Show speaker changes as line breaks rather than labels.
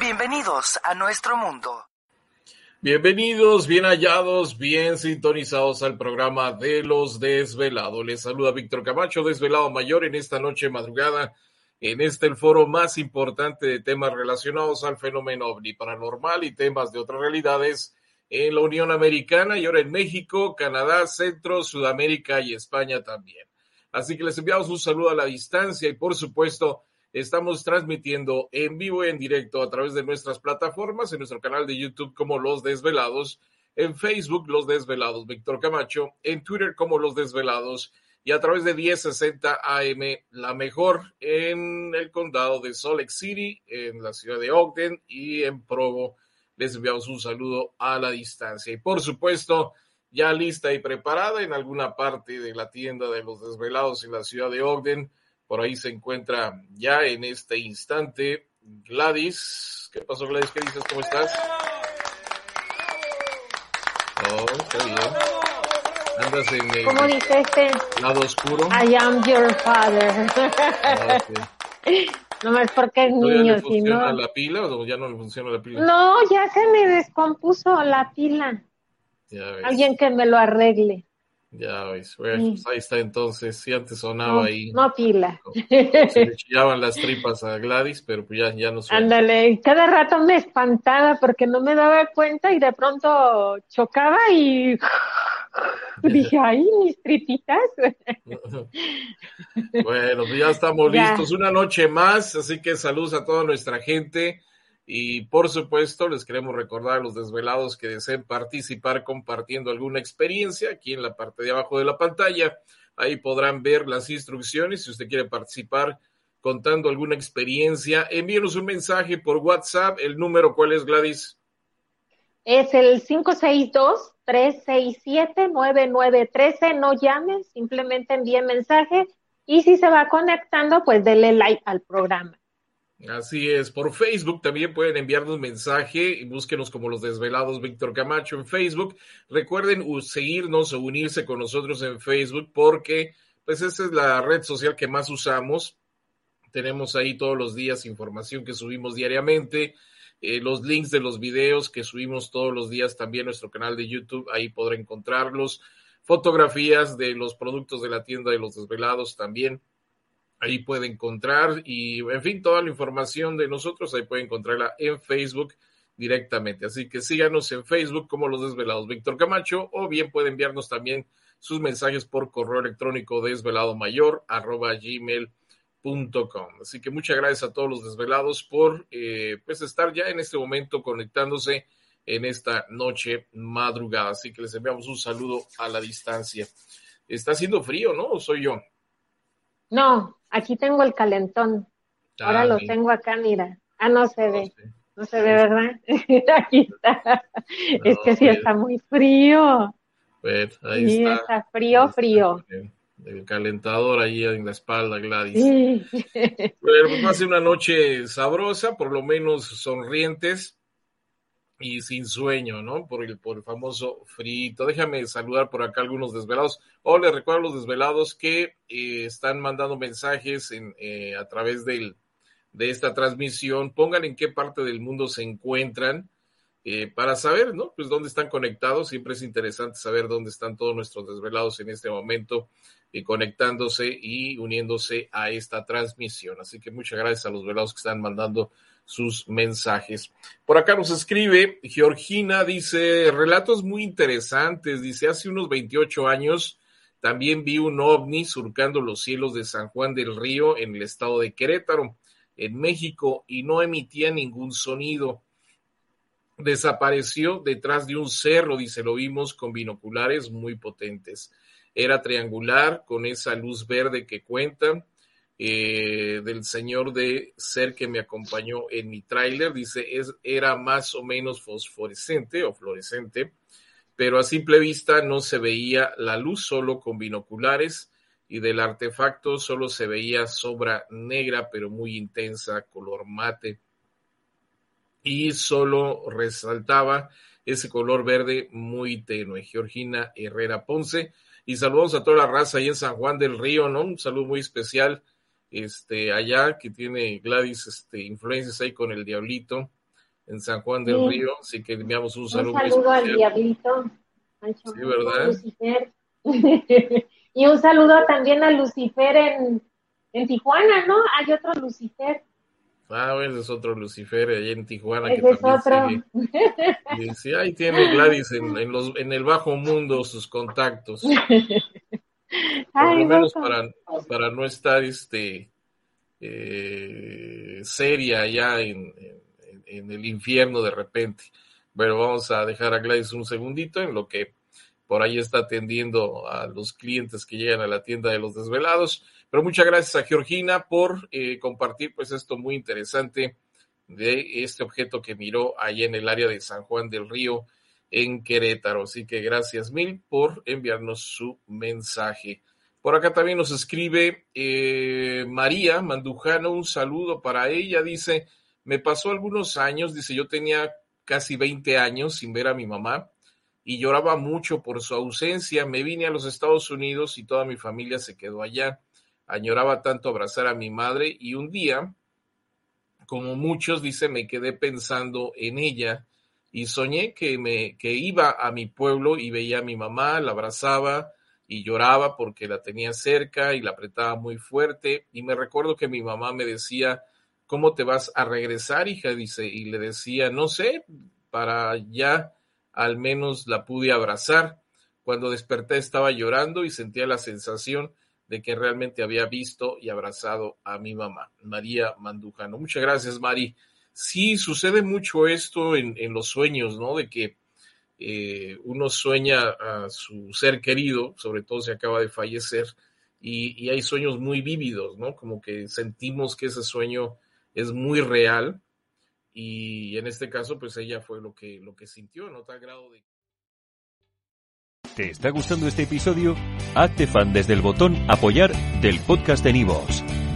Bienvenidos a nuestro mundo.
Bienvenidos, bien hallados, bien sintonizados al programa de los desvelados. Les saluda Víctor Camacho, desvelado mayor en esta noche madrugada en este el foro más importante de temas relacionados al fenómeno ovni paranormal y temas de otras realidades en la Unión Americana y ahora en México, Canadá, Centro, Sudamérica y España también. Así que les enviamos un saludo a la distancia y por supuesto estamos transmitiendo en vivo y en directo a través de nuestras plataformas, en nuestro canal de YouTube como Los Desvelados, en Facebook Los Desvelados Víctor Camacho, en Twitter como Los Desvelados y a través de 1060 AM, la mejor en el condado de Salt Lake City, en la ciudad de Ogden y en Provo. Les enviamos un saludo a la distancia. Y por supuesto, ya lista y preparada en alguna parte de la tienda de los desvelados en la ciudad de Ogden. Por ahí se encuentra ya en este instante Gladys. ¿Qué pasó, Gladys? ¿Qué dices? ¿Cómo estás? Oh, está bien. Andas en el
¿Cómo dice este?
lado oscuro.
I am your father.
Ah, ok.
no más porque es
¿Todavía
niño,
le funciona
no.
la pila o ya no le funciona la pila?
No, ya se me descompuso la pila.
Ya ves,
Alguien que me lo arregle.
Ya ves. Bueno, pues ahí está entonces. Sí, antes sonaba
No,
ahí.
no pila.
Se le chillaban las tripas a Gladys, pero pues ya, ya no suena.
Ándale, cada rato me espantaba porque no me daba cuenta y de pronto chocaba y dije, ay, mis tripitas.
Bueno, pues ya estamos
Ya.
listos. Una noche más, así que saludos a toda nuestra gente. Y por supuesto, les queremos recordar a los desvelados que deseen participar compartiendo alguna experiencia aquí en la parte de abajo de la pantalla. Ahí podrán ver las instrucciones. Si usted quiere participar contando alguna experiencia, envíenos un mensaje por WhatsApp. El número, ¿cuál es, Gladys?
Es el 562-367-9913. No llamen, simplemente envíen mensaje. Y si se va conectando, pues dele like al programa.
Así es, por Facebook también pueden enviarnos mensaje y búsquenos como los desvelados Víctor Camacho en Facebook. Recuerden seguirnos o unirse con nosotros en Facebook porque pues esa es la red social que más usamos. Tenemos ahí todos los días información que subimos diariamente, eh, los links de los videos que subimos todos los días también nuestro canal de YouTube, ahí podrá encontrarlos, fotografías de los productos de la tienda de los desvelados también ahí puede encontrar y en fin toda la información de nosotros ahí puede encontrarla en Facebook directamente. Así que síganos en Facebook como los desvelados. Víctor Camacho o bien puede enviarnos también sus mensajes por correo electrónico desvelado mayor arroba gmail.com así que muchas gracias a todos los desvelados por eh, pues estar ya en este momento conectándose en esta noche madrugada. Así que les enviamos un saludo a la distancia. Está haciendo frío no o soy yo
No, aquí tengo el calentón. Ahora
Ah,
lo
mira.
tengo acá, mira. Ah, no se
No
ve. No se ve, ¿verdad? Aquí está. es que sí
mira.
está muy frío.
Bueno, ahí
Sí,
está.
está frío,
Ahí está
frío.
El, el calentador ahí en la espalda, Gladys.
Sí.
Bueno, pues va a ser una noche sabrosa, por lo menos sonrientes y sin sueño, ¿no? Por el, por el famoso frito. Déjame saludar por acá algunos desvelados. O les recuerdo a los desvelados que eh, están mandando mensajes en, eh, a través del, de esta transmisión. Pongan en qué parte del mundo se encuentran eh, para saber, ¿no? Pues dónde están conectados. Siempre es interesante saber dónde están todos nuestros desvelados en este momento, conectándose y uniéndose a esta transmisión. Así que muchas gracias a los velados que están mandando sus mensajes. Por acá nos escribe Georgina, dice, relatos muy interesantes, dice, hace unos 28 años también vi un ovni surcando los cielos de San Juan del Río en el estado de Querétaro, en México, y no emitía ningún sonido. Desapareció detrás de un cerro, dice, lo vimos con binoculares muy potentes. Era triangular, con esa luz verde que cuentan. Eh, del señor de ser que me acompañó en mi tráiler. Dice, es, era más o menos fosforescente o fluorescente, pero a simple vista no se veía la luz solo con binoculares y del artefacto solo se veía sobra negra pero muy intensa, color mate. Y solo resaltaba ese color verde muy tenue. Georgina Herrera Ponce. Y saludos a toda la raza ahí en San Juan del Río, ¿no? Un saludo muy especial este, allá, que tiene Gladys este, influencias ahí con el Diablito en San Juan del Río, así que enviamos un saludo.
Un saludo al Diablito.
sí, ¿verdad?
Lucifer. y un saludo también a Lucifer en, en Tijuana, ¿no? Hay otro Lucifer.
Ah, bueno, es otro Lucifer allá en Tijuana.
Ese es otro.
Y, sí, ahí tiene Gladys en, en, los, en el bajo mundo sus contactos. Por lo menos para, para no estar este eh, seria ya en, en, el infierno de repente. Pero vamos a dejar a Gladys un segundito en lo que por ahí está atendiendo a los clientes que llegan a la tienda de los desvelados. Pero muchas gracias a Georgina por eh, compartir pues esto muy interesante de este objeto que miró allá en el área de San Juan del Río en Querétaro. Así que gracias mil por enviarnos su mensaje. Por acá también nos escribe eh, María Mandujano, un saludo para ella. Dice, me pasó algunos años, dice, yo tenía casi 20 años sin ver a mi mamá y lloraba mucho por su ausencia. Me vine a los Estados Unidos y toda mi familia se quedó allá. Añoraba tanto abrazar a mi madre y un día, como muchos, dice, me quedé pensando en ella y soñé que me que iba a mi pueblo y veía a mi mamá, la abrazaba y lloraba porque la tenía cerca y la apretaba muy fuerte y me recuerdo que mi mamá me decía, "¿Cómo te vas a regresar, hija?" dice y le decía, "No sé, para ya al menos la pude abrazar." Cuando desperté estaba llorando y sentía la sensación de que realmente había visto y abrazado a mi mamá, María Mandujano. Muchas gracias, Mari sí sucede mucho esto en, los sueños, ¿no? De que eh, uno sueña a su ser querido, sobre todo si acaba de fallecer, y, y, hay sueños muy vívidos, ¿no? Como que sentimos que ese sueño es muy real, y en este caso, pues ella fue lo que, lo que sintió, ¿no? Tal grado de...
¿Te está gustando este episodio? Hazte fan desde el botón apoyar del podcast de Nivos.